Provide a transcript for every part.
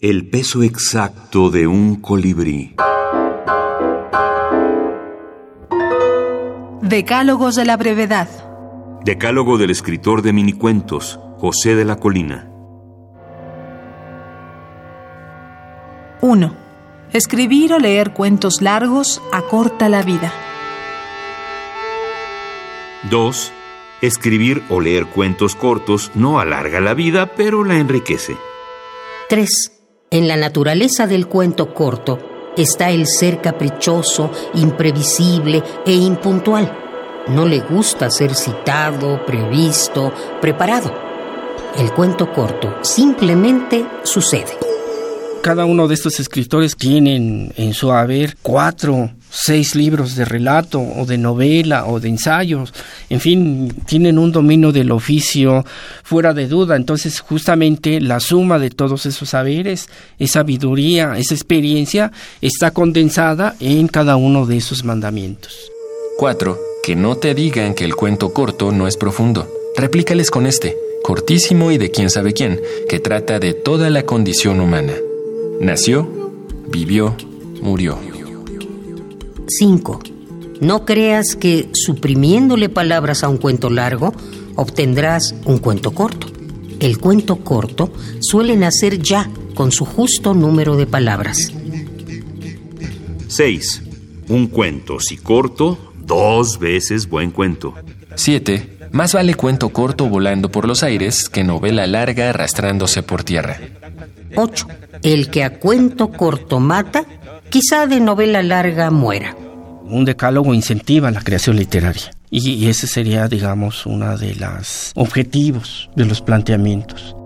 El peso exacto de un colibrí. Decálogos de la brevedad. Decálogo del escritor de minicuentos, José de la Colina. 1. Escribir o leer cuentos largos acorta la vida. 2. Escribir o leer cuentos cortos no alarga la vida, pero la enriquece. 3. En la naturaleza del cuento corto está el ser caprichoso, imprevisible e impuntual. No le gusta ser citado, previsto, preparado. El cuento corto simplemente sucede. Cada uno de estos escritores tienen en su haber cuatro, seis libros de relato o de novela o de ensayos. En fin, tienen un dominio del oficio fuera de duda. Entonces, justamente la suma de todos esos saberes, esa sabiduría, esa experiencia, está condensada en cada uno de esos mandamientos. 4. Que no te digan que el cuento corto no es profundo. Replícales con este, cortísimo y de quién sabe quién, que trata de toda la condición humana. Nació, vivió, murió. 5. No creas que suprimiéndole palabras a un cuento largo obtendrás un cuento corto. El cuento corto suele nacer ya con su justo número de palabras. 6. Un cuento, si corto, dos veces buen cuento. 7. Más vale cuento corto volando por los aires que novela larga arrastrándose por tierra. 8. El que a cuento corto mata, quizá de novela larga muera. Un decálogo incentiva la creación literaria. Y ese sería, digamos, uno de los objetivos de los planteamientos.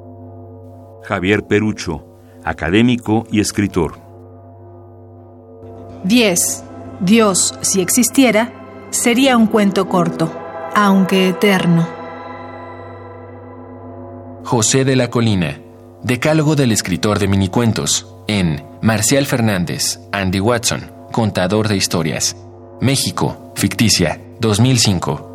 Javier Perucho, académico y escritor. 10. Dios, si existiera, sería un cuento corto, aunque eterno. José de la Colina, Decálogo del escritor de minicuentos, en Marcial Fernández, Andy Watson, contador de historias. México, ficticia, 2005.